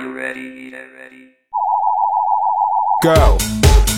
Are you ready? Ready? Go.